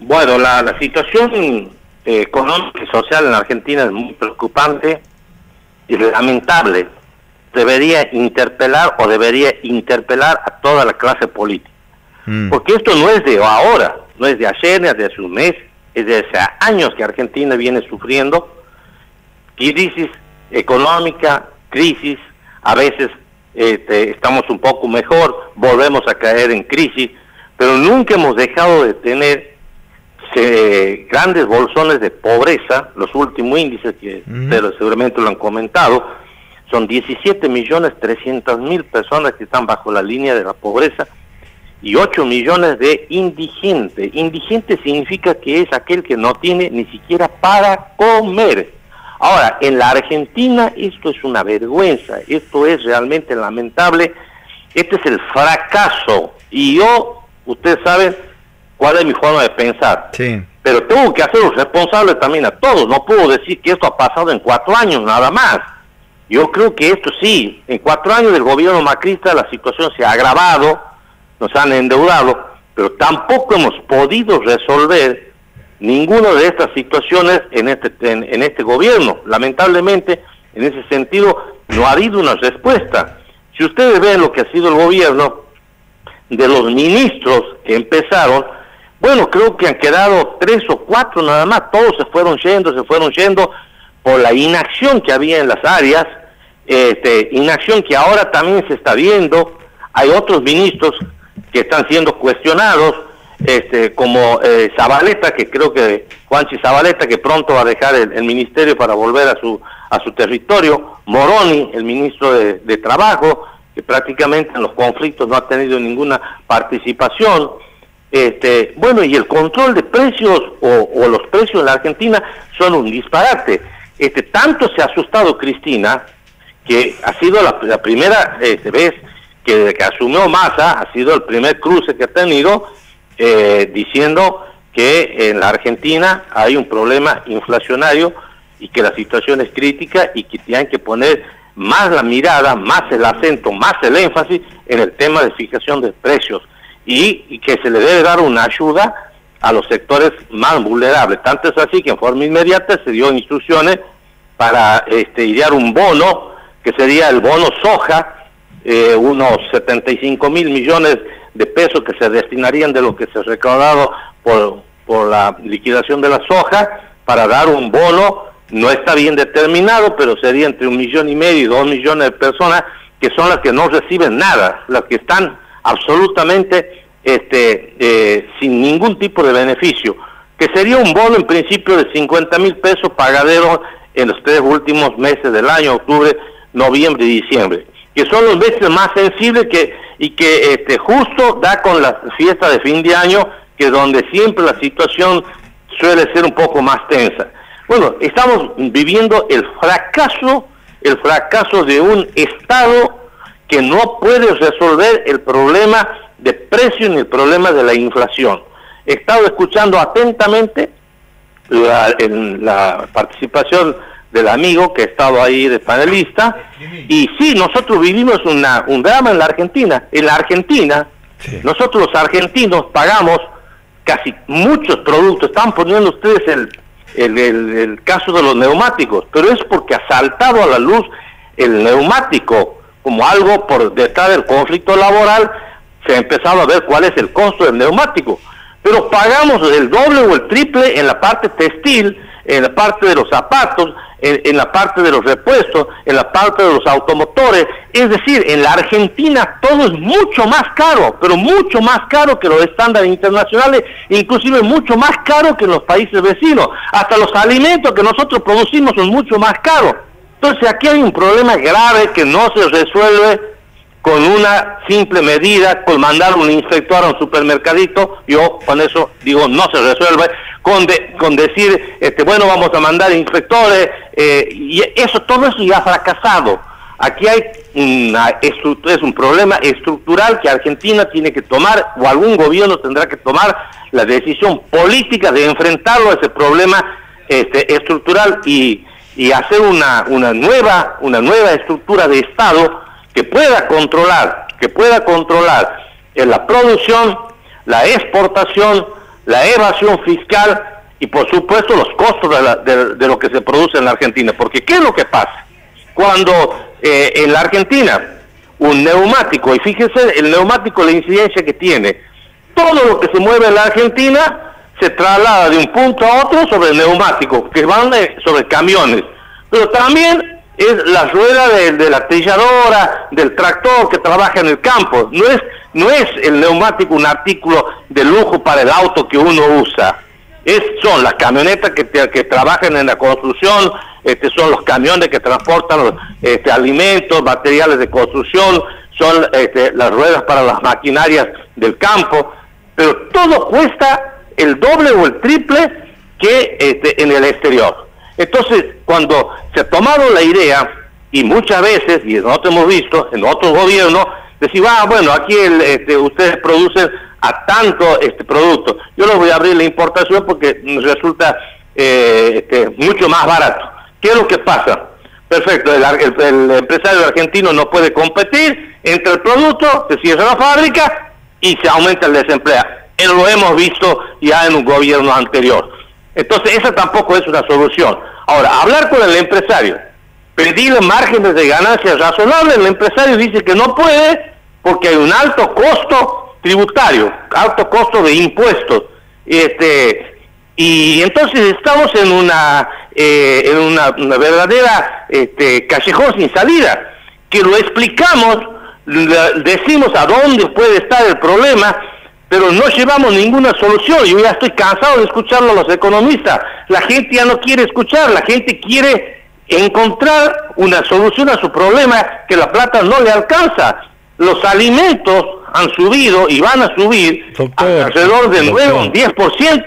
Bueno, la, situación eh, económica y social en la Argentina es muy preocupante y lamentable. Debería interpelar o debería interpelar a toda la clase política. Mm. Porque esto no es de ahora, no es de ayer ni de hace un mes, es de hace años que Argentina viene sufriendo crisis económica, crisis, a veces este, estamos un poco mejor, volvemos a caer en crisis, pero nunca hemos dejado de tener grandes bolsones de pobreza, los últimos índices que seguramente lo han comentado, son 17 millones 300 mil personas que están bajo la línea de la pobreza y 8 millones de indigentes. Indigente significa que es aquel que no tiene ni siquiera para comer. Ahora, en la Argentina esto es una vergüenza, esto es realmente lamentable, este es el fracaso. Y yo, ustedes saben cuál es mi forma de pensar. Sí. Pero tengo que hacerlo responsable también a todos, no puedo decir que esto ha pasado en cuatro años nada más. Yo creo que esto sí, en cuatro años del gobierno macrista la situación se ha agravado, nos han endeudado, pero tampoco hemos podido resolver ninguna de estas situaciones en este, en, este gobierno. Lamentablemente, en ese sentido, no ha habido una respuesta. Si ustedes ven lo que ha sido el gobierno de los ministros que empezaron, bueno, creo que han quedado tres o cuatro nada más, todos se fueron yendo, se fueron yendo por la inacción que había en las áreas, este, inacción que ahora también se está viendo, hay otros ministros que están siendo cuestionados, este, como eh, Zabaleta, que creo que Juanchi Zabaleta, que pronto va a dejar el, ministerio para volver a su, a su territorio, Moroni, el ministro de, Trabajo, que prácticamente en los conflictos no ha tenido ninguna participación. Este, bueno, y el control de precios o, los precios en la Argentina son un disparate. Este, tanto se ha asustado Cristina, que ha sido la, primera este, vez que desde que asumió Massa, ha sido el primer cruce que ha tenido, eh, diciendo que en la Argentina hay un problema inflacionario y que la situación es crítica y que tienen que poner más la mirada, más el acento, más el énfasis en el tema de fijación de precios y, que se le debe dar una ayuda a los sectores más vulnerables. Tanto es así que en forma inmediata se dio instrucciones para este, idear un bono, que sería el bono soja, eh, unos 75 mil millones de pesos que se destinarían de lo que se ha recaudado por, por la liquidación de la soja para dar un bono, no está bien determinado, pero sería entre un millón y medio y dos millones de personas que son las que no reciben nada, las que están absolutamente este, eh, sin ningún tipo de beneficio, que sería un bono en principio de 50 mil pesos pagadero en los tres últimos meses del año, octubre, noviembre y diciembre, que son los meses más sensibles que y que este, justo da con la fiesta de fin de año, que donde siempre la situación suele ser un poco más tensa. Bueno, estamos viviendo el fracaso, el fracaso de un Estado que no puede resolver el problema de precio ni el problema de la inflación. He estado escuchando atentamente la, la participación del amigo que ha estado ahí de panelista. Y sí, nosotros vivimos una, un drama en la Argentina. En la Argentina, nosotros los argentinos pagamos casi muchos productos. Están poniendo ustedes el, el, el, caso de los neumáticos, pero es porque ha saltado a la luz el neumático como algo por detrás del conflicto laboral. Se ha empezado a ver cuál es el costo del neumático. Pero pagamos el doble o el triple en la parte textil, en la parte de los zapatos, en, la parte de los repuestos, en la parte de los automotores. Es decir, en la Argentina todo es mucho más caro, pero mucho más caro que los estándares internacionales, inclusive mucho más caro que en los países vecinos. Hasta los alimentos que nosotros producimos son mucho más caros. Entonces aquí hay un problema grave que no se resuelve con una simple medida, con mandar un inspector a un supermercadito, yo con eso digo no se resuelve, con, con decir, este, bueno, vamos a mandar inspectores, eh, y eso, todo eso ya ha fracasado. Aquí hay una es un problema estructural que Argentina tiene que tomar, o algún gobierno tendrá que tomar la decisión política de enfrentarlo a ese problema este, estructural y, y hacer una, una, nueva, una nueva estructura de Estado que pueda controlar, que pueda controlar en la producción, la exportación, la evasión fiscal y por supuesto los costos de, lo que se produce en la Argentina. Porque ¿qué es lo que pasa? Cuando eh, en la Argentina un neumático, y fíjense el neumático, la incidencia que tiene, todo lo que se mueve en la Argentina se traslada de un punto a otro sobre el neumático, que van sobre camiones. Pero también es la rueda de, la trilladora, del tractor que trabaja en el campo. No es, no es el neumático un artículo de lujo para el auto que uno usa. Es, son las camionetas que, que trabajan en la construcción, este, son los camiones que transportan este, alimentos, materiales de construcción, son este, las ruedas para las maquinarias del campo, pero todo cuesta el doble o el triple que este, en el exterior. Entonces, cuando se ha tomado la idea, y muchas veces, y nosotros hemos visto en otros gobiernos, decir, ah, bueno, aquí este, ustedes producen a tanto este producto, yo les voy a abrir la importación porque resulta eh, este, mucho más barato. ¿Qué es lo que pasa? Perfecto, el, el, empresario argentino no puede competir, entre el producto, se cierra la fábrica y se aumenta el desempleo. Eso lo hemos visto ya en un gobierno anterior. Entonces, esa tampoco es una solución. Ahora, hablar con el empresario, pedirle márgenes de ganancias razonables, el empresario dice que no puede porque hay un alto costo tributario, alto costo de impuestos. Este, y entonces estamos en una, eh, en una, verdadera este, callejón sin salida, que lo explicamos, decimos a dónde puede estar el problema, pero no llevamos ninguna solución. Yo ya estoy cansado de escucharlo a los economistas. La gente ya no quiere escuchar, la gente quiere encontrar una solución a su problema que la plata no le alcanza. Los alimentos han subido y van a subir alrededor de 9 o 10%.